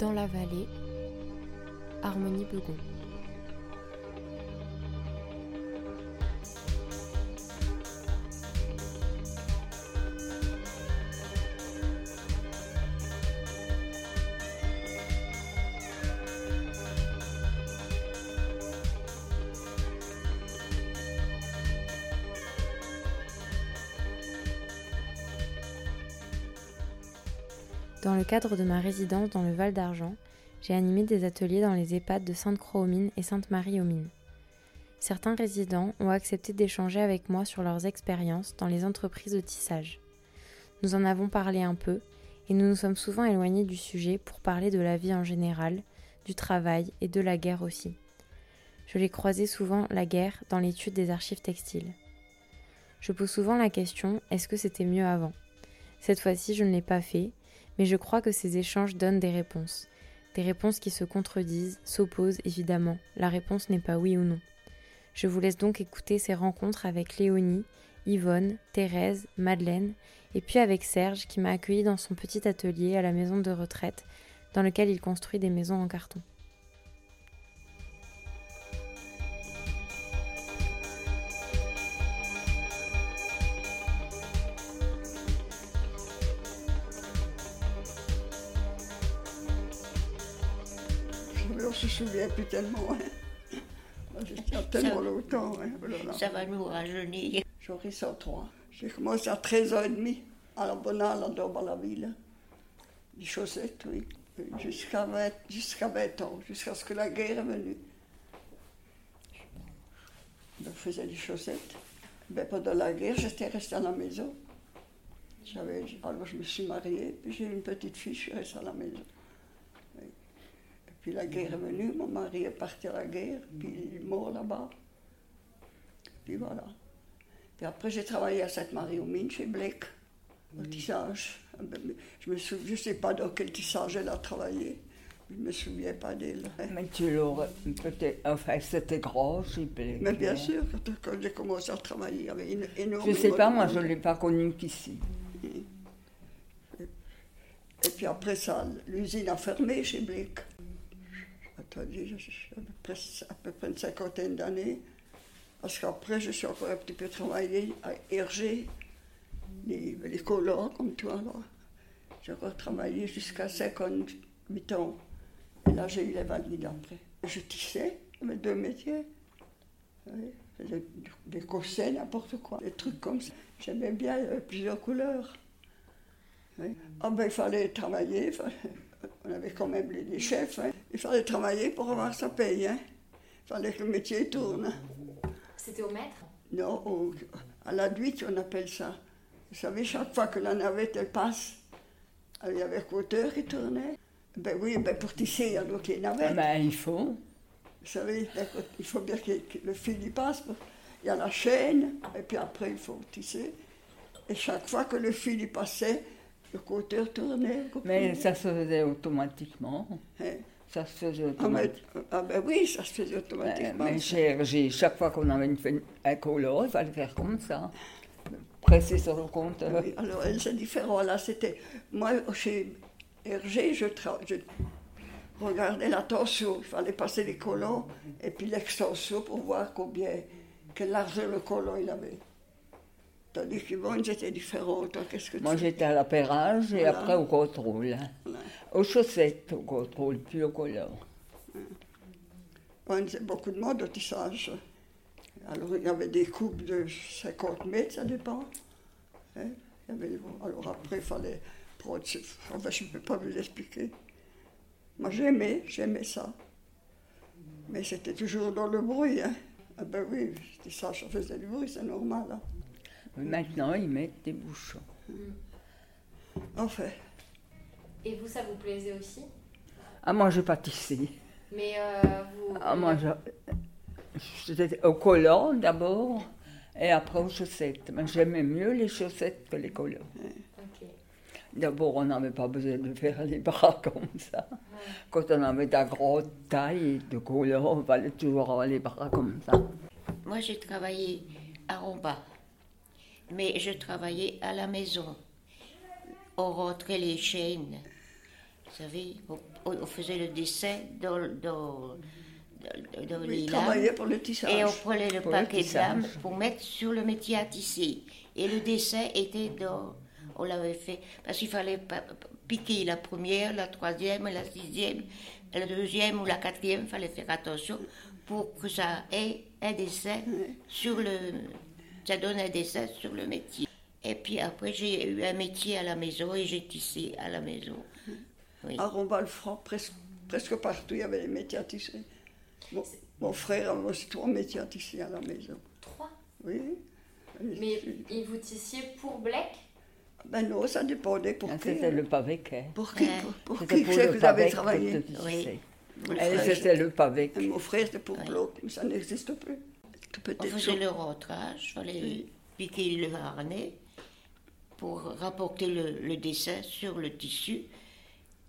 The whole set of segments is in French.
Dans la vallée, Harmonie Begon. Cadre de ma résidence dans le Val d'Argent, j'ai animé des ateliers dans les EHPAD de Sainte-Croix-aux-Mines et Sainte-Marie-aux-Mines. Certains résidents ont accepté d'échanger avec moi sur leurs expériences dans les entreprises de tissage. Nous en avons parlé un peu et nous nous sommes souvent éloignés du sujet pour parler de la vie en général, du travail et de la guerre aussi. Je l'ai croisé souvent la guerre dans l'étude des archives textiles. Je pose souvent la question est-ce que c'était mieux avant? Cette fois-ci, je ne l'ai pas fait mais je crois que ces échanges donnent des réponses. Des réponses qui se contredisent, s'opposent évidemment. La réponse n'est pas oui ou non. Je vous laisse donc écouter ces rencontres avec Léonie, Yvonne, Thérèse, Madeleine, et puis avec Serge qui m'a accueilli dans son petit atelier à la maison de retraite, dans lequel il construit des maisons en carton. Se souvient plus tellement. Hein. Je tiens tellement longtemps. Hein. Oh là là. Ça va nous rajeunir. J'aurai 103. J'ai commencé à 13 ans et demi, à la Bonale, à Dorbe-la-Ville. Des chaussettes, oui. Jusqu'à 20, jusqu'à 20 ans, jusqu'à ce que la guerre est venue. Je faisais des chaussettes. Ben, pendant la guerre, j'étais restée à la maison. Alors je me suis mariée, puis j'ai une petite fille, je suis restée à la maison. Puis la guerre est venue, mon mari est parti à la guerre, puis il est mort là-bas. Puis voilà. Puis après, j'ai travaillé à Sainte-Marie-aux-Mines, chez Blake, au tissage. Je ne je sais pas dans quel tissage elle a travaillé. Je ne me souviens pas d'elle. Mais tu l'aurais peut-être. Enfin, c'était gros, s'il plaît. Mais bien sûr, quand, j'ai commencé à travailler, il y avait une énorme. Je ne sais pas, moi, je ne l'ai pas connu qu'ici. Et puis après ça, l'usine a fermé chez Blake. Attendez, j'ai à peu près, une cinquantaine d'années. Parce qu'après, je suis encore un petit peu travaillé à Hergé, les, les comme toi. J'ai encore travaillé jusqu'à 58 ans. Et là, j'ai eu les valides après. Je tissais, mes deux métiers. Faisais des cossets, n'importe quoi, des trucs comme ça. J'aimais bien euh, plusieurs couleurs. Oui. Ah ben, il fallait travailler, on avait quand même les, les chefs, hein. Il fallait travailler pour avoir sa paye. hein. Il fallait que le métier tourne. C'était au maître? Non, au- à la duite, on appelle ça. Vous savez, chaque fois que la navette elle passe, il y avait un compteur qui tournait. Ben oui, ben pour tisser, il y a donc les navettes. Ben, il faut. Vous savez, il faut bien que que le fil y passe. Il y a la chaîne, et puis après, il faut tisser. Et chaque fois que le fil y passait, le compteur tournait. Mais ça se faisait automatiquement. Hein. Ça se faisait Ah, mais- automatiquement. ah ben oui, ça se faisait automatiquement. mais chez Hergé, chaque fois qu'on avait une, un color, il fallait faire comme ça. Presser sur le compteur. Oui, alors c'est différent. Là, c'était. Moi, chez Hergé, je, tra- je regardais la tension. Il fallait passer les colons et puis l'extension pour voir combien, quelle largeur le colon il avait. Tandis qu'Yvonne, qu'est-ce que Moi, j'étais à l'appairage et Voilà. après au contrôle. Voilà. Aux chaussettes, au contrôle, puis au color. On faisait beaucoup de monde au tissage. Alors, il y avait des coupes de 50 mètres, ça dépend. Hein, il y avait- alors après, il fallait prendre... Enfin, je ne peux pas vous expliquer. Moi, j'aimais, j'aimais ça. Mais c'était toujours dans le bruit. Hein. Ah ben oui, le tissage, ça faisait du bruit, c'est normal. hein. Mais maintenant, ils mettent des bouchons. Enfin, Et vous, ça vous plaisait aussi? Ah, moi, je pas tissé. Mais euh, vous. Ah, moi, je... j'étais au collant d'abord et après aux chaussettes. Mais j'aimais mieux les chaussettes que les collants. D'abord, on n'avait pas besoin de faire les bras comme ça. Quand on avait de la grande taille de collants, on fallait toujours avoir les bras comme ça. Moi, j'ai travaillé à Romba, mais je travaillais à la maison. On rentrait les chaînes savez, on, on faisait le dessin dans, dans, dans, dans Oui, les lames. pour le tissage. Et on prenait le Pour le paquet de lames pour mettre sur le métier à tisser. Et le dessin était dans. On l'avait fait. Parce qu'il fallait piquer la première, la troisième, la sixième, la deuxième ou la quatrième. Il fallait faire attention pour que ça ait un dessin sur le. Ça donne un dessin sur le métier. Et puis après, j'ai eu un métier à la maison et j'ai tissé à la maison. Oui. À Rombal-Franc, presque, presque partout, il y avait des métiers à tisser. Mon, mon frère avait aussi trois métiers à tisser à la maison. Trois? Oui. Mais et vous tissiez pour Blake? Ben non, ça dépendait pour Ah, qui. C'était hein. le pavé qu'elle. Pour qui, Ouais. pour, pour qui pour que vous avez travaillé. Oui. C'était le pavé. Mon frère, c'était pour bloc, mais ça n'existe plus. Tout On faisait le rentrage, il fallait piquer le harnais pour rapporter le, le dessin sur le tissu.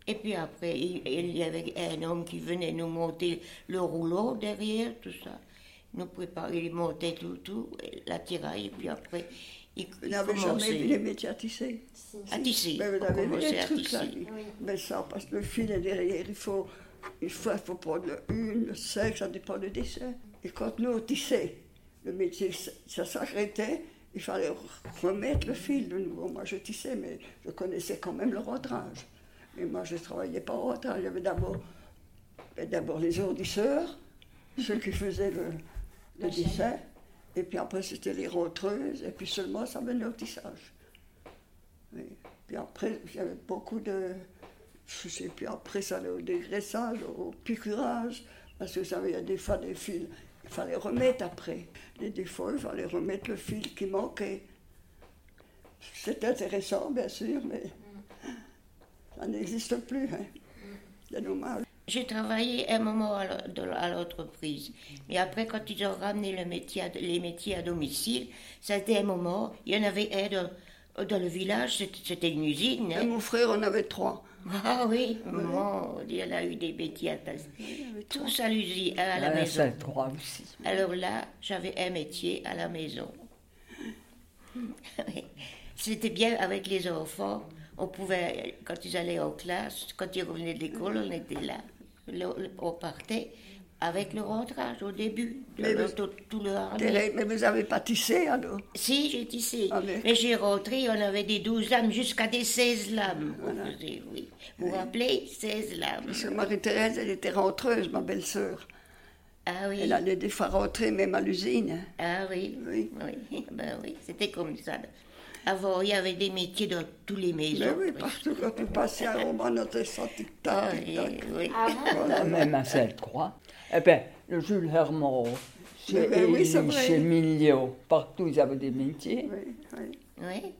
Et puis après, il, il y avait un homme qui venait nous monter le rouleau derrière, tout ça. Nous préparait, il montait tout, tout, la tiraille, et puis après, il, Vous il n'avez jamais vu les métiers à tisser à tisser. Ben, vous avez vu les trucs là tisser. Ben ça, parce que le fil est derrière, il faut, il faut, il faut prendre le une, le cinq, ça dépend du dessin. Et quand nous on tissait, le métier, ça- s'arrêtait, il fallait remettre le fil de nouveau. Moi je tissais, mais je connaissais quand même le rentrage. Mais moi je ne travaillais pas au rentrage, il y avait d'abord, ben, d'abord les ordisseurs, ceux qui faisaient le, le dessin, et puis après c'était les rentreuses, et puis seulement ça venait au tissage. Oui. Puis après, il y avait beaucoup de. Je sais plus, après, ça allait au dégraissage, au piqûrage, parce que vous savez, il y a des fois des fils, il fallait remettre après. Et des fois, il fallait remettre le fil qui manquait. C'est intéressant, bien sûr, mais ça n'existe plus. Hein. C'est dommage. J'ai travaillé un moment à l'entreprise. Mais après, quand ils ont ramené le métier à- les métiers à domicile, ça a été un moment. Il y en avait un dans, dans le village, c'était- une usine. Et hein. mon frère en avait trois. Ah oui, y en a eu des métiers à Tous à l'usine, à la Elle maison. c'est trois aussi. Alors là, j'avais un métier à la maison. C'était bien avec les enfants. On pouvait, quand ils allaient en classe, quand ils revenaient de l'école, on était là. On partait avec le rentrage au début, Mais le- vous- tout, tout le harnais. Mais vous n'avez pas tissé alors Si, j'ai tissé. Ah, mais- mais j'ai rentré, on avait des 12 lames jusqu'à des 16 lames. on faisait, oui. Vous vous rappelez 16 lames. Parce que Marie-Thérèse, elle était rentreuse, ma belle-sœur. Ah oui. Elle allait des fois rentrer même à l'usine. Ah oui, Oui. oui, ben oui, c'était comme ça. Avant, il y avait des métiers dans tous les maisons. Mais oui, partout quand tu passais à Roma, on Ah, tic-tac, oui, tic-tac. oui. Voilà. Même à Sainte-Croix. Eh bien, le Jules Hermand, chez, Mais ben oui, Élie, chez partout ils avaient des métiers. Oui, oui. Oui.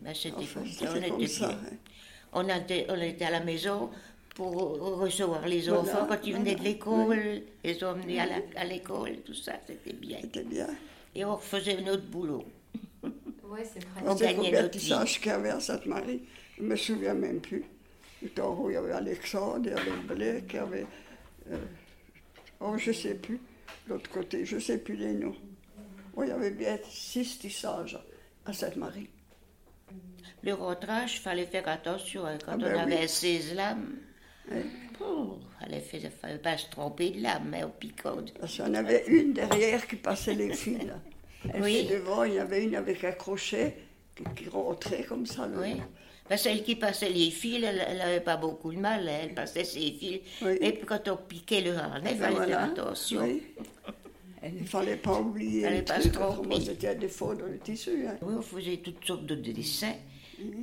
Ben, c'était Enfin, comme ça, on comme était ça. bien. On, était, on était à la maison pour recevoir les Voilà, enfants quand ils venaient de l'école, les emmener à l'école, tout ça, c'était bien. C'était bien. Et on refaisait notre boulot. Ouais, c'est vrai. On gagnait notre vie. tissages qu'il y avait à Sainte-Marie. Je ne me souviens même plus. Tout en haut, il y avait Alexandre, il y avait Blake, il y avait. euh, oh, je ne sais plus. L'autre côté, je ne sais plus les noms. Oh, il y avait bien six tissages à Sainte-Marie. Le rentrage, il fallait faire attention. hein, Quand Ah on ben avait oui. 16 lames, Oui. il ne fallait pas se tromper de lame, mais au piquant. Parce qu'il y en avait une derrière qui passait les fils. Et Oui. devant, il y avait une avec un crochet qui, qui rentrait comme ça. Oui. Ben, celle qui passait les fils, elle n'avait pas beaucoup de mal, hein, elle passait ses fils. Oui. Et puis quand on piquait le harnais, il Ben fallait voilà. faire attention. Oui. Il ne fallait pas oublier Fallait le pas c'était un défaut dans le tissu. hein. Oui, on faisait toutes sortes de dessins.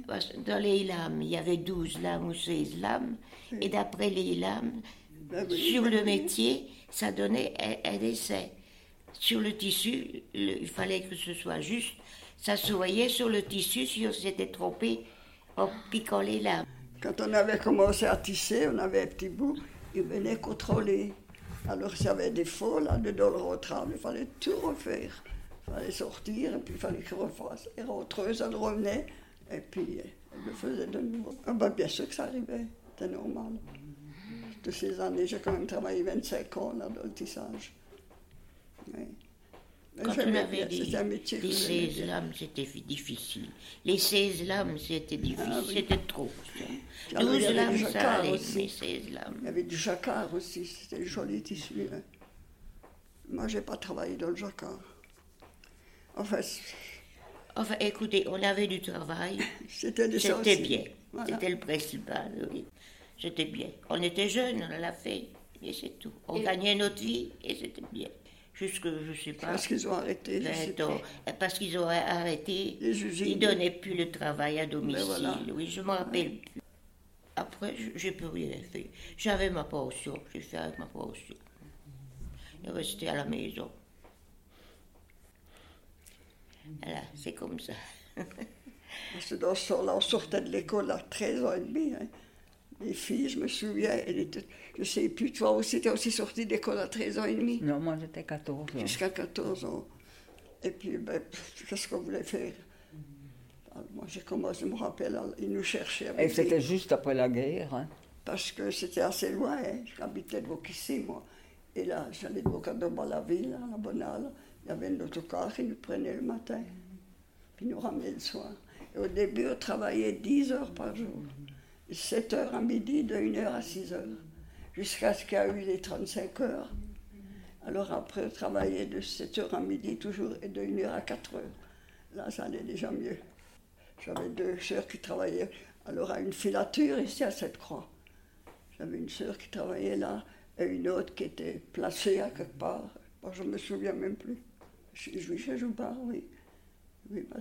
Parce dans les lames, il y avait 12 lames ou 16 lames. Et d'après les lames, Ben oui, sur ben le métier, ça donnait un, un dessin. Sur le tissu, le- il fallait que ce soit juste. Ça se voyait sur le tissu si on s'était trompé Quand on avait commencé à tisser, on avait un petit bout, ils venaient contrôler. Alors s'il y avait des faux là dedans le rentrage, il fallait tout refaire. Il fallait sortir, et puis il fallait qu'ils refassent. Et rentreuse, elle revenait, et puis elle le faisait de nouveau. Ah ben, bien sûr que ça arrivait, c'était normal. De ces années, j'ai quand même travaillé 25 ans là, dans le tissage. Quand on avait des, des j'aimais 16 bien. lames, c'était fi- difficile. Les 16 lames, c'était difficile. Ah oui. C'était trop. ça. Ah oui, il y 12 avait lames, ça jacquard allait, aussi. mais 16 lames. Il y avait du jacquard aussi, c'était joli tissu. hein. Moi, j'ai pas travaillé dans le jacquard. Enfin, écoutez, on avait du travail. C'était bien. Voilà. C'était le principal, oui. C'était bien. On était jeunes, on l'a fait, et c'est tout. On gagnait notre vie, et c'était bien. Jusque, je sais pas, Parce qu'ils ont arrêté, je sais 20 ans. pas. Parce qu'ils ont arrêté, Les usines. ils donnaient plus le travail à domicile. voilà. Oui, je me rappelle plus. Après, j'ai plus rien fait. J'avais ma pension, j'ai fait avec ma pension. Je restais à la maison. Voilà, c'est comme ça. Parce que dans ce temps-là, on sortait de l'école à 13 ans et demi. hein. Les filles, je me souviens, elles étaient, je sais plus, toi aussi, t'es aussi sortie d'école à 13 ans et demi, Non, moi j'étais 14 ans. jusqu'à 14 ans. Et puis, ben, qu'est-ce qu'on voulait faire? Alors, Moi, j'ai commencé, je me rappelle, ils nous cherchaient Et avec c'était les- juste après la guerre. hein? parce que c'était assez loin. hein. J'habitais de Bocissy, moi. Et là, j'allais à la ville, à la Bonale. Il y avait un autocar qui nous prenait le matin, puis nous ramenait le soir. Et au début, on travaillait 10 heures par jour. 7 heures à midi, de 1 heure à 6 heures. Jusqu'à ce qu'il y a eu les 35 heures. Alors après, on travaillait de 7 heures à midi toujours et de 1 heure à 4 heures. Là, ça allait déjà mieux. J'avais deux sœurs qui travaillaient alors à une filature ici à Cette-Croix. J'avais une sœur qui travaillait là et une autre qui était placée à quelque part. Je ne me souviens même plus. Je oui, chez Joubard, oui. Oui, bah,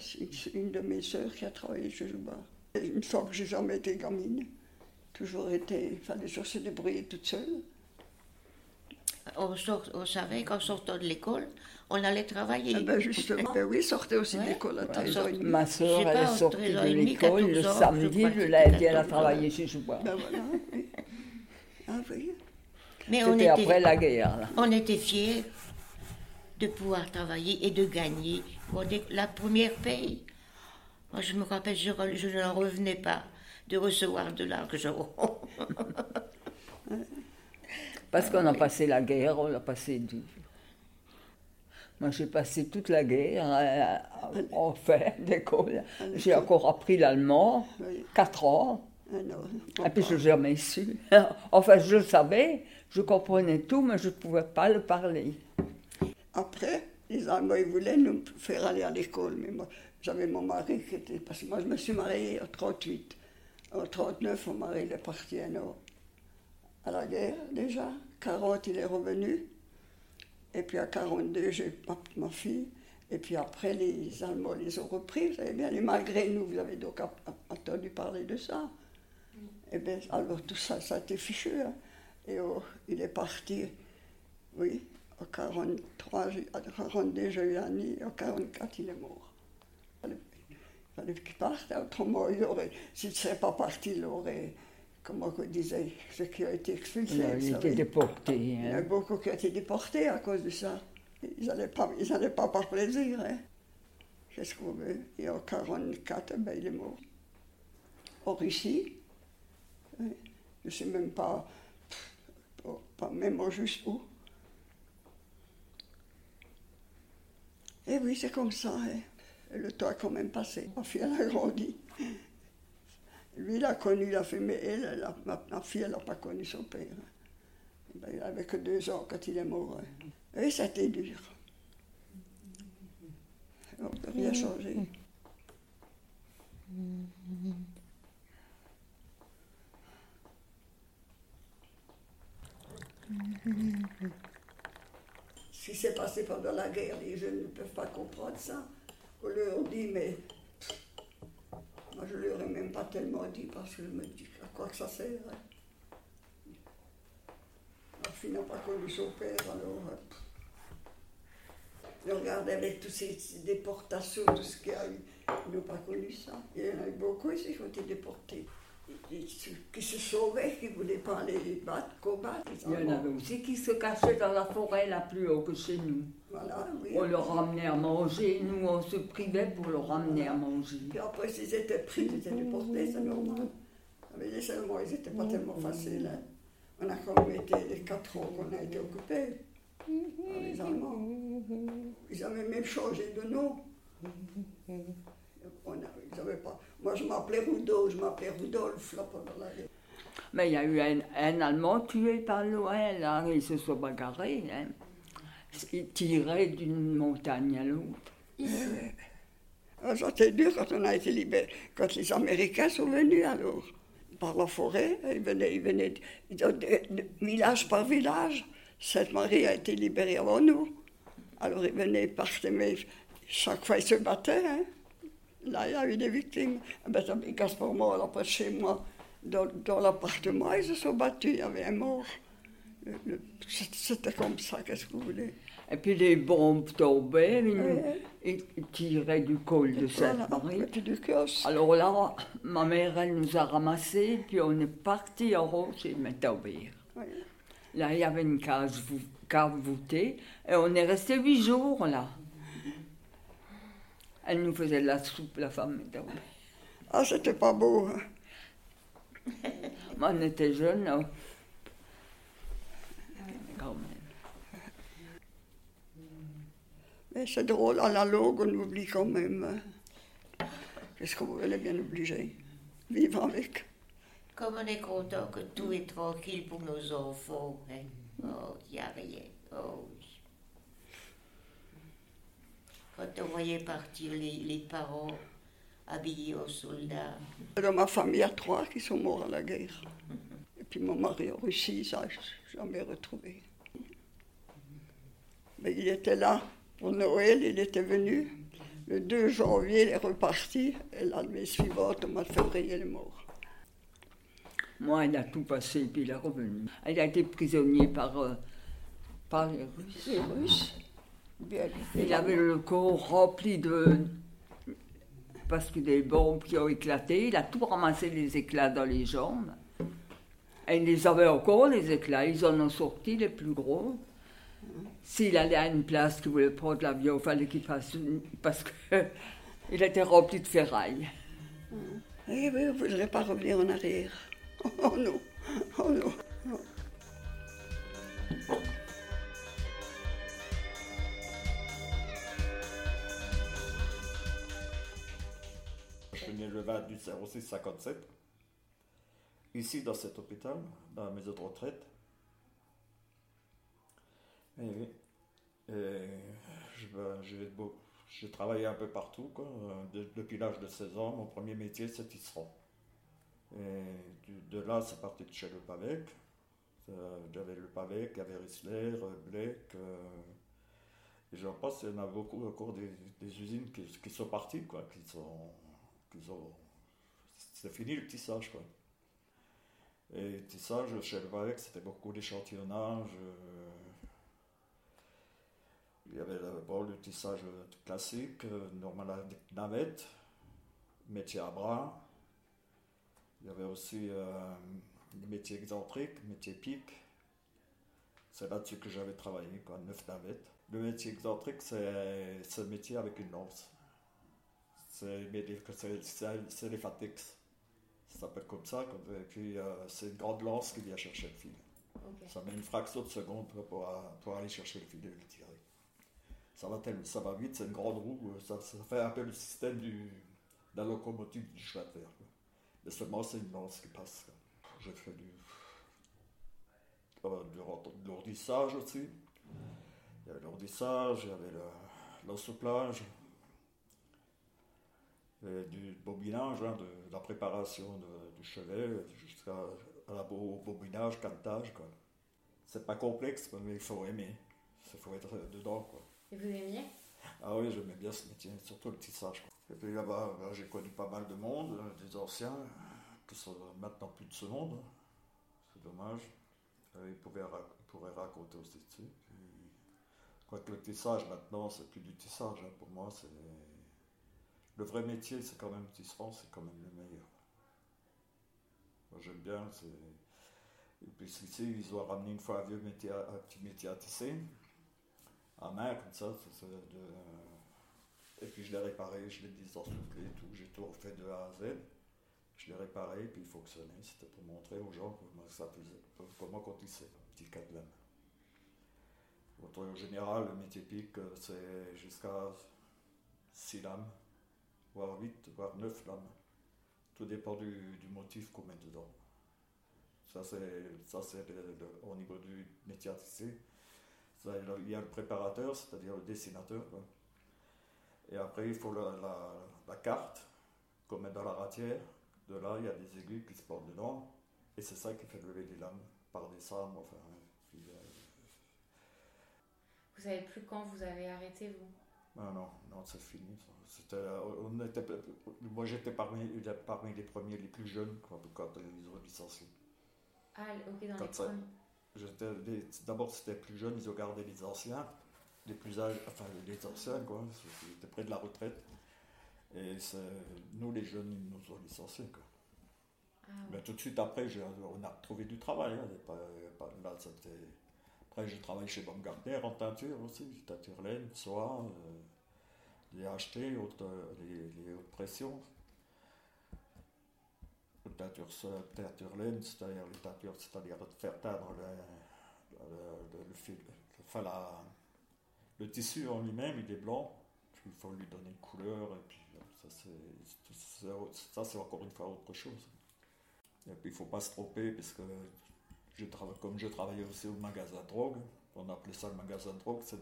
une de mes sœurs qui a travaillé chez Joubard. Une fois que j'ai jamais été gamine, toujours été, fallait toujours se débrouiller toute seule. On, sort- on savait qu'en sortant de l'école, on allait travailler. Eh ben justement, ben oui, sortait aussi Ouais. d'école à Ouais. 13 ans et demi. Ma soeur, elle est sortie 13 ans de l'école le 14 ans, je samedi, c'était dit, elle a 14 ans. travaillé chez Joubois. Ben voilà. Ah oui. Mais on C'était après était, la guerre. Là. on était fiers de pouvoir travailler et de gagner. Dès- la première paye, moi je me rappelle, je, je n'en revenais pas de recevoir de l'argent. Parce qu'on a passé la guerre, on l'a passé dur. Moi, j'ai passé toute la guerre euh, en fin d'école. J'ai encore appris l'allemand, Oui. 4 ans. Non, Et puis, je n'ai jamais su. Enfin, je le savais, je comprenais tout, mais je ne pouvais pas le parler. Après, les Allemands, ils voulaient nous faire aller à l'école. Mais moi, j'avais mon mari qui était. Parce que moi, je me suis mariée en 38. En 39, mon mari il est parti à, à la guerre déjà. 40, il est revenu. Et puis à 42, j'ai ma, ma fille. Et puis après, les Allemands les ont repris. Vous savez bien, les malgré nous, vous avez donc entendu parler de ça. Et bien, alors tout ça, ça a été fichu. hein. Et oh, il est parti, oui, en 43, j'ai- en 42, j'ai eu Annie, en 44, il est mort. Il fallait, il fallait qu'il parte, hein. autrement, il aurait, s'il ne serait pas parti, il aurait, comment on disait, ceux qui ont été expulsés. Il a été déporté. Il y a hein. beaucoup qui ont été déportés à cause de ça. Ils n'allaient pas, ils allaient pas par plaisir. Hein. Qu'est-ce qu'on veut Et en 44, ben, il est mort. En Russie. hein. Je ne sais même pas, pas, pas même au juste où. Et oui, c'est comme ça. hein. Le temps a quand même passé. Ma fille, a grandi. Lui, il a connu la fille, mais elle, ma, fille, elle n'a pas connu son père. Ben, il avait que deux ans quand il est mort. hein. Et c'était dur. On ne peut rien changer. Ce qui s'est passé pendant la guerre, les jeunes ne peuvent pas comprendre ça. On leur dit, mais moi je leur ai même pas tellement dit parce que je me dis à quoi que ça sert. hein. Fille n'a pas connu son père, alors. pff. Je avec toutes ces, déportations, tout ce qu'il y a. Ils n'ont pas connu ça. Il y en a eu beaucoup ici qui ont été déportés. Qui se sauvaient, qui ne voulaient pas aller battre, combattre. Il y en avait aussi qui se cachaient dans la forêt là plus haut que chez nous. Voilà, oui. On leur ramenait à manger, nous on se privait pour leur ramener à manger. Puis après, s'ils étaient pris, ils étaient déportés, c'est normal. Mais les Allemands, ils n'étaient pas tellement faciles. hein. On a quand même été les quatre ans qu'on a été occupés par les Allemands. Ils avaient même changé de nom. On a- avaient pas. Moi, je m'appelais Rudo, je m'appelais Rudolf là, pendant la guerre. Mais il y a eu un, un Allemand tué par loin, là, ils se sont bagarrés. Hein. Ils tiraient d'une montagne à l'autre. Ah, C'était dur quand on a été libéré. Quand les Américains sont venus, alors, par la forêt, ils venaient, ils venaient de, de- de- de village par village. Sainte-Marie a été libérée avant nous. Alors ils venaient, ils partaient, mais chaque fois ils se battaient. hein. Là, il y a eu des victimes. Gaspard mort, là, près de chez moi, dans, dans l'appartement, ils se sont battus, il y avait un mort. C'était comme ça, qu'est-ce que vous voulez? Et puis les bombes tombaient, ils, ils tiraient du col de Sainte-Marie. Alors là, ma mère, elle nous a ramassés, puis on est parti en haut chez Métaubir. Ouais. Là, il y avait une case, cave voûtée, et on est resté huit jours là. Elle nous faisait de la soupe, la femme. Ah, c'était pas beau. hein. Moi, on était jeunes, là. Quand même. Mais c'est drôle, à la longue, on oublie quand même. hein. Qu'est-ce qu'on voulait bien obliger Vivre avec. Comme on est content que tout est tranquille pour nos enfants. Hein. Oh, il n'y a rien. Oh, oui. Quand on voyait partir les, les parents habillés aux soldats. Dans ma famille, il y a trois qui sont morts à la guerre. Et puis mon mari en Russie, ça, je n'ai jamais retrouvé. Mais il était là pour Noël, il était venu. Le 2 janvier, il est reparti. Et l'année suivante, au mois de février, il est mort. Moi, il a tout passé, puis il est revenu. Il a été prisonnier par, euh, par les Russes. Les Russes, bien, Il avait le corps rempli de. Parce que des bombes qui ont éclaté, il a tout ramassé les éclats dans les jambes. Et il les avait encore, les éclats. Ils en ont sorti les plus gros. S'il allait à une place qu'il voulait prendre l'avion, il fallait qu'il fasse une- Parce qu'il était rempli de ferraille. Eh oui, on ne voudrait pas revenir en arrière. Oh non, oh non. non. Je suis né le 28 06 57. Ici, dans cet hôpital, dans la maison de retraite. Et. Et je- j'ai travaillé un peu partout. Quoi. De- depuis l'âge de 16 ans, mon premier métier, c'est tisserand. Et du- de là, c'est parti de chez le Pavec. Euh, J'avais le Pavec, il y avait Rissler, euh, Blake. euh, et j'en pense, il y en a beaucoup encore des, des usines qui, qui sont parties, quoi, qui sont, qui ont- c'est fini le tissage, quoi. Et le tissage, chez le Pavec, c'était beaucoup d'échantillonnage. euh, il y avait d'abord le tissage classique, euh, normal avec navette, métier à bras. Il y avait aussi euh, les métiers excentriques, métier pique. C'est là-dessus que j'avais travaillé, quoi, neuf navettes. Le métier excentrique, c'est le métier avec une lance. C'est les- fatex. Ça s'appelle comme ça. Et puis, euh, c'est une grande lance qui vient chercher le fil. Ça met une fraction de seconde pour, aller chercher le fil et le tirer. Ça va, tellement- ça va vite, c'est une grande roue. euh, Ça, ça fait un peu le système du, de la locomotive du chemin de fer. quoi. Mais seulement, c'est une lance qui passe. J'ai fait du, euh, du rent- de l'ourdissage aussi. Il y avait l'ourdissage, il y avait le- du bobinage, hein, de, la préparation de- du chevet jusqu'à la bobinage, cantage. quoi. C'est pas complexe, mais il faut aimer. Il faut être dedans. Quoi. Et vous aimiez? Ah oui, j'aimais bien ce métier, surtout le tissage. quoi. Et puis là-bas, j'ai connu pas mal de monde, euh, des anciens, qui sont maintenant plus de ce monde. hein. C'est dommage. Euh, ils, pouvaient ra- ils pourraient raconter aussi dessus. Quoique le tissage, maintenant, c'est plus du tissage. hein. Pour moi, c'est. Le vrai métier, c'est quand même tisserand, c'est quand même le meilleur. Moi, j'aime bien. Et puis ici, ils ont ramené une fois un vieux métier, à- un petit métier à tisser, à main, comme ça. de- Et puis je l'ai réparé, je l'ai désensouflé et tout. J'ai tout refait de A à Z. Je l'ai réparé, puis il fonctionnait. C'était pour montrer aux gens comment ça faisait, comment on tissait, un petit cadelin. En général, le métier pique, euh, c'est jusqu'à 6 lames, voire 8, voire 9 lames. Tout dépend du, motif qu'on met dedans. Ça, c'est, au niveau du métier. Ça, il y a le préparateur, c'est-à-dire le dessinateur. Et après, il faut la, la- carte qu'on met dans la ratière. De là, il y a des aiguilles qui se portent dedans. Et c'est ça qui fait lever les lames par des sabres. Puis, euh, Vous savez plus quand vous avez arrêté, vous? Non, non, non, c'est fini. C'était, euh, on était, moi, j'étais parmi, parmi les premiers, les plus jeunes quand, quand ils ont licencié. Ah, ok, dans Quand les ça- premiers. J'étais, les- d'abord, c'était plus jeune, ils ont gardé les anciens, les plus âgés, enfin les anciens, quoi. Ils étaient près de la retraite. Et c'est, nous, les jeunes, ils nous ont licenciés, quoi. Ah, Mais tout de suite après, on a trouvé du travail. hein, pas- pas- là, c'était- Après, j'ai travaillé chez Baumgartner en teinture aussi, teinture laine, soie, euh, les HT, haute, euh, les, les hautes pressions. Teinture, laine, c'est-à-dire les teintures, c'est-à-dire faire teindre le, le, le fil- enfin, la- le tissu en lui-même, il est blanc, il faut lui donner une couleur, et puis euh, ça, c'est encore une fois autre chose. Et puis il ne faut pas se tromper parce que je comme je travaillais aussi au magasin de drogue, on appelait ça le magasin de drogue, c'est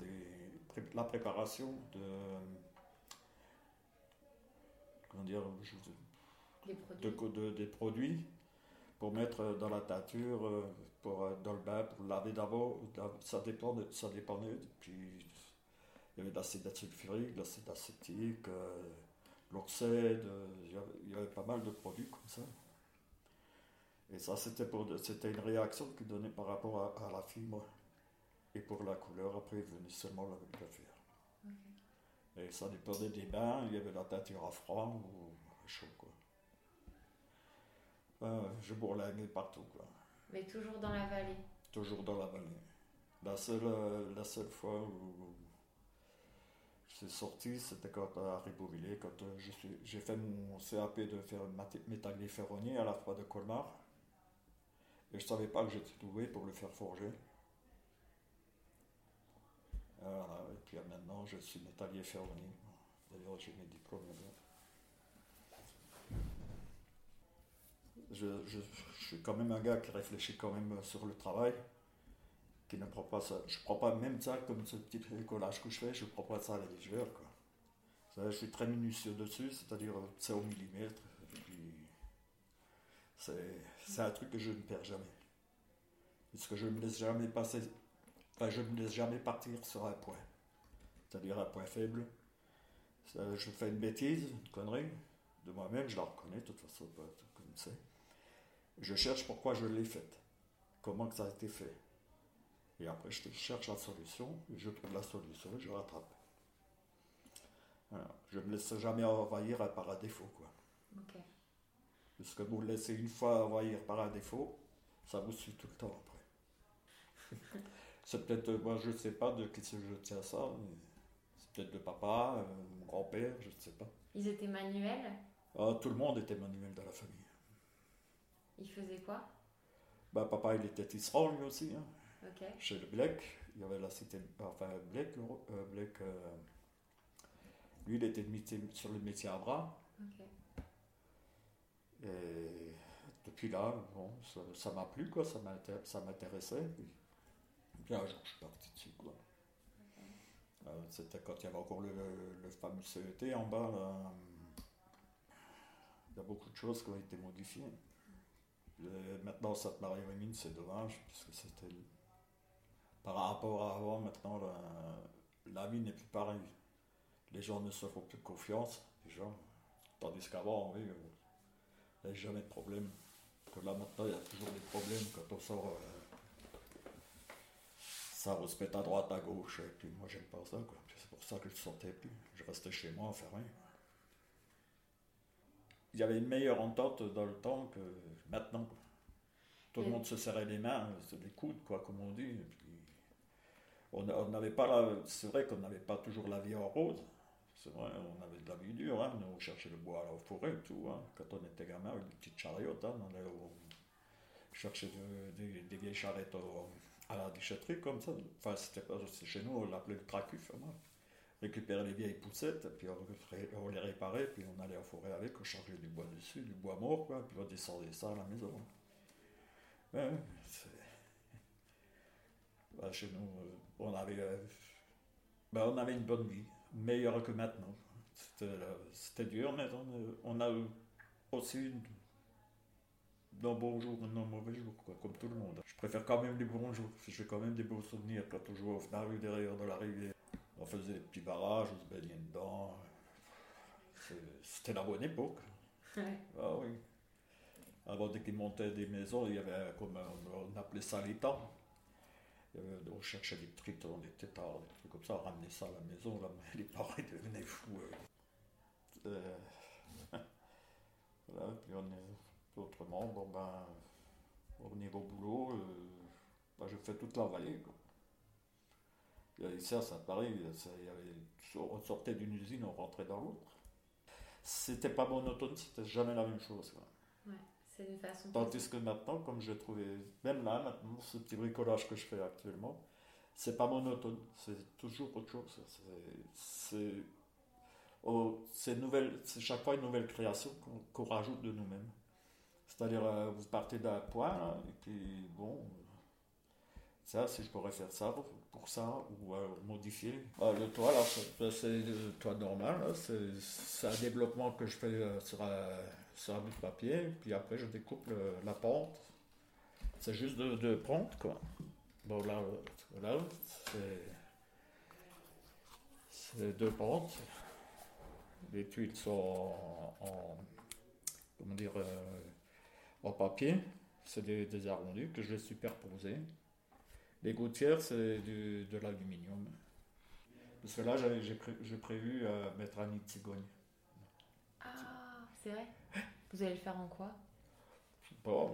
la préparation de. Comment dire je- produits. de- des produits pour mettre dans la teinture, euh, pour, euh, dans le bain, pour laver d'abord. Ça dépendait, ça dépendait. Puis il y avait de l'acide sulfurique, de l'acide acétique, euh, l'oxède, euh, il y avait pas mal de produits comme ça. Et ça, c'était pour c'était une réaction qui donnait par rapport à, à la fibre. Et pour la couleur, après, il venait seulement le, le faire. Et ça dépendait des bains, il y avait la teinture à froid ou à chaud, quoi. Euh, je bourlinguais partout, quoi. Mais toujours dans la vallée. Toujours dans la vallée. La seule, euh, la seule fois où je suis sorti, c'était quand à Ribeauvillé, quand euh, j'ai fait mon CAP de métallier ferronnier à la fois de Colmar. Je ne savais pas que j'étais doué pour le faire forger. Voilà, et puis euh, maintenant, je suis métallier ferronnier. D'ailleurs, j'ai mes diplômes. Je, je- suis quand même un gars qui réfléchit quand même sur le travail, qui ne prend pas ça. Je prends pas même ça comme ce petit bricolage que je fais, je prends pas ça à la légère. Je suis très minutieux dessus, c'est-à-dire euh, c'est au millimètre. C'est un truc que je ne perds jamais. Parce que je ne me laisse jamais passer, enfin, je me laisse jamais partir sur un point. C'est-à-dire un point faible. Je fais une bêtise, une connerie, de moi-même, je la reconnais de toute façon, pas comme c'est. Je cherche pourquoi je l'ai faite, comment ça a été fait. Et après, je cherche la solution, et je trouve la solution et je rattrape. Je ne me laisse jamais envahir par un défaut. Quoi. Parce que vous le laissez une fois envahir par un défaut, ça vous suit tout le temps après. c'est peut-être, euh, moi je ne sais pas de qui je tiens ça, mais c'est peut-être de papa, euh, mon grand-père, je ne sais pas. Ils étaient manuels? Ah, tout le monde était manuel dans la famille. Ils faisaient quoi? Bah, papa, il était tisserand lui aussi. hein. Chez le Blec, il y avait la cité, enfin Blec, le- euh, Blec, euh, lui, il était sur le métier à bras. Ok. Et depuis là, bon, ça m'a plu, quoi, ça m'inté- ça m'intéressait. Puis, puis un jour, je suis parti dessus, quoi. Euh, C'était quand il y avait encore le, le fameux CET en bas. là. Il y a beaucoup de choses qui ont été modifiées. Et maintenant, Sainte-Marie-aux-Mines, c'est dommage, puisque c'était. Par rapport à avant, maintenant, la, la vie n'est plus pareille. Les gens ne se font plus confiance, les gens. Tandis qu'avant, oui, euh, n'y avait jamais de problème. Que là, maintenant, il y a toujours des problèmes quand on sort. euh, ça met à droite, à gauche, et puis moi, j'aime pas ça, quoi. C'est pour ça que je sortais plus. Je restais chez moi, enfermé. Il y avait une meilleure entente dans le temps que maintenant. quoi. Tout le Et- monde se serrait les mains, les coudes, quoi, comme on dit. et puis on n'avait pas la- C'est vrai qu'on n'avait pas toujours la vie en rose. C'est vrai, on avait de la vie dure, hein. On cherchait le bois à la forêt et tout. hein. Quand on était gamin, avec des petites chariotes, hein, on allait chercher de- des, vieilles charrettes au, à la déchetterie comme ça. Enfin, c'était pas chez nous, on l'appelait le tracuf. Moi. Récupérer les vieilles poussettes, puis on, les réparait, puis on allait en forêt avec, on chargeait du bois dessus, du bois mort, quoi, puis on descendait ça à la maison. Bah, chez nous, euh, on avait, euh, bah, on avait une bonne vie, meilleure que maintenant. C'était dur, mais on, a aussi d'un bon jour et d'un mauvais jour, quoi, comme tout le monde. Je préfère quand même les bons jours, j'ai quand même des beaux souvenirs quand on jouait au derrière de la rivière. On faisait des petits barrages, on se baignait dedans. C'était la bonne époque. Ah oui. Avant dès qu'ils montaient des maisons, il y avait, comme on appelait ça les temps. On cherchait des tritons, des tétards, des trucs comme ça, on ramenait ça à la maison, les parents devenaient fous. Euh, voilà, puis on est, autrement, bon ben, au niveau boulot, euh, ben, je fais toute la vallée. Quoi. Ici à Saint-Paris, on sortait d'une usine, on rentrait dans l'autre. C'était pas monotone, c'était jamais la même chose. C'est une façon. Tandis que maintenant, comme j'ai trouvé, même là, maintenant, ce petit bricolage que je fais actuellement, c'est pas monotone, c'est toujours autre chose. C'est oh, c'est chaque fois une nouvelle création qu'on rajoute de nous-mêmes. C'est-à-dire, euh, vous partez d'un point, et puis bon, ça, si je pourrais faire ça pour ça, ou euh, modifier. Ah, le toit, là, c'est le toit normal. C'est un développement que je fais euh, sur, un, sur un bout de papier. Puis après, je découpe la pente. C'est juste de, de prendre, quoi. Bon, là, là c'est deux pentes. Les tuiles sont en, comment dire, euh, en papier. C'est des, des arrondis que je vais superposer. Les gouttières, c'est de l'aluminium. Parce que là, j'ai prévu euh, mettre un nid de. C'est vrai Vous allez le faire en quoi? Je sais pas,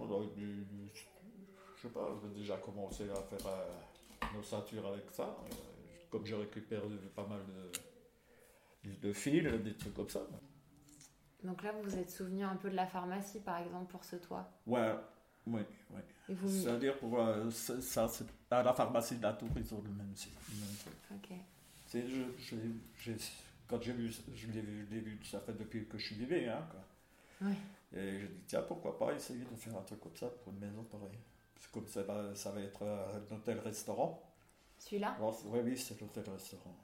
je sais pas, je vais déjà commencer à faire euh, nos ceintures avec ça. Euh, comme je récupère pas mal de, de fils, des trucs comme ça. Donc là, vous vous êtes souvenu un peu de la pharmacie, par exemple, pour ce toit? Ouais, oui, oui. C'est-à-dire pour euh, ça, c'est à la pharmacie de la tour, ils ont le même, truc. Ok. C'est, je, quand j'ai vu, je l'ai vu, vu, ça fait depuis que je suis bébé, hein, quoi. Oui. Et je dis, tiens, pourquoi pas essayer de faire un truc comme ça pour une maison pareille. C'est comme ça, ça va être un hôtel-restaurant. Celui-là? Oui, oui, c'est l'hôtel-restaurant.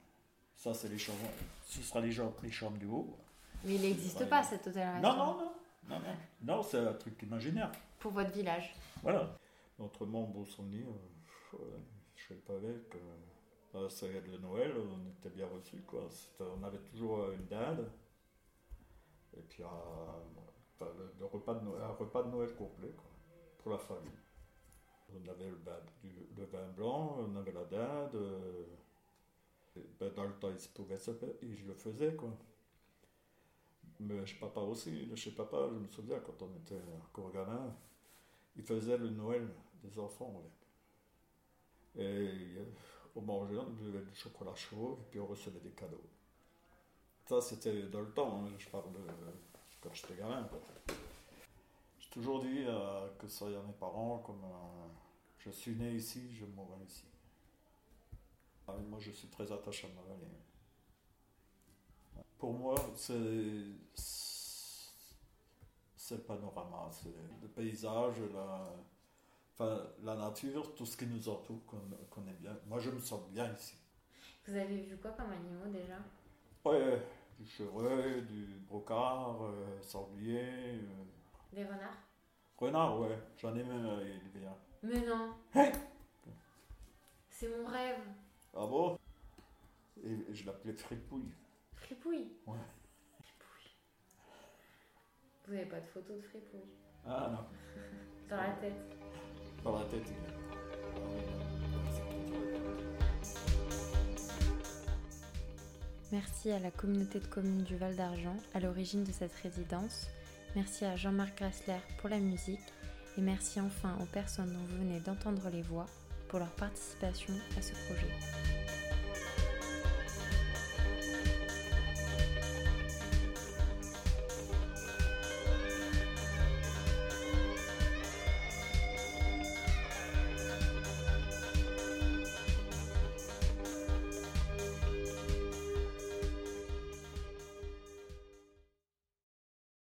Ça, c'est les chambres. Ce sera les chambres, les chambres du haut. Mais il n'existe pas, cet hôtel-restaurant. Non, non, non. Non, non. non c'est un truc imaginaire. Pour votre village. Voilà. Beau souvenir, euh, je sais pas avec. Euh, ça de Noël, on était bien reçus. Quoi. On avait toujours euh, une dinde. Et puis un, le, repas de Noël, un repas de Noël complet quoi, pour la famille. On avait le, le, vin blanc, on avait la dinde. Ben, dans le temps, il se pouvait se et je le faisais. Quoi. Mais chez papa aussi, chez papa, je me souviens quand on était encore gamin, il faisait le Noël des enfants. Euh, on mangeait, on buvait du chocolat chaud et puis on recevait des cadeaux. Ça, c'était dans le temps, hein, je parle de quand j'étais gamin. J'ai toujours dit euh, que ça y a mes parents, comme euh, je suis né ici, je mourrai ici. Ah, moi, je suis très attaché à ma vallée. Pour moi, c'est c'est le panorama, c'est le paysage, la, enfin, la nature, tout ce qui nous entoure, qu'on connaît bien. Moi, je me sens bien ici. Vous avez vu quoi comme animaux déjà? Ouais, du chevreuil, du brocard, euh, sanglier. Euh. Des renards? Renards, ouais, j'en ai même élevé un. Mais non C'est mon rêve Ah bon? Et je l'appelais Fripouille. Fripouille Ouais. Vous n'avez pas de photo de fripouille Ah non. Dans la tête Dans la tête, Merci à la communauté de communes du Val d'Argent à l'origine de cette résidence. Merci à Jean-Marc Grassler pour la musique. Et merci enfin aux personnes dont vous venez d'entendre les voix pour leur participation à ce projet.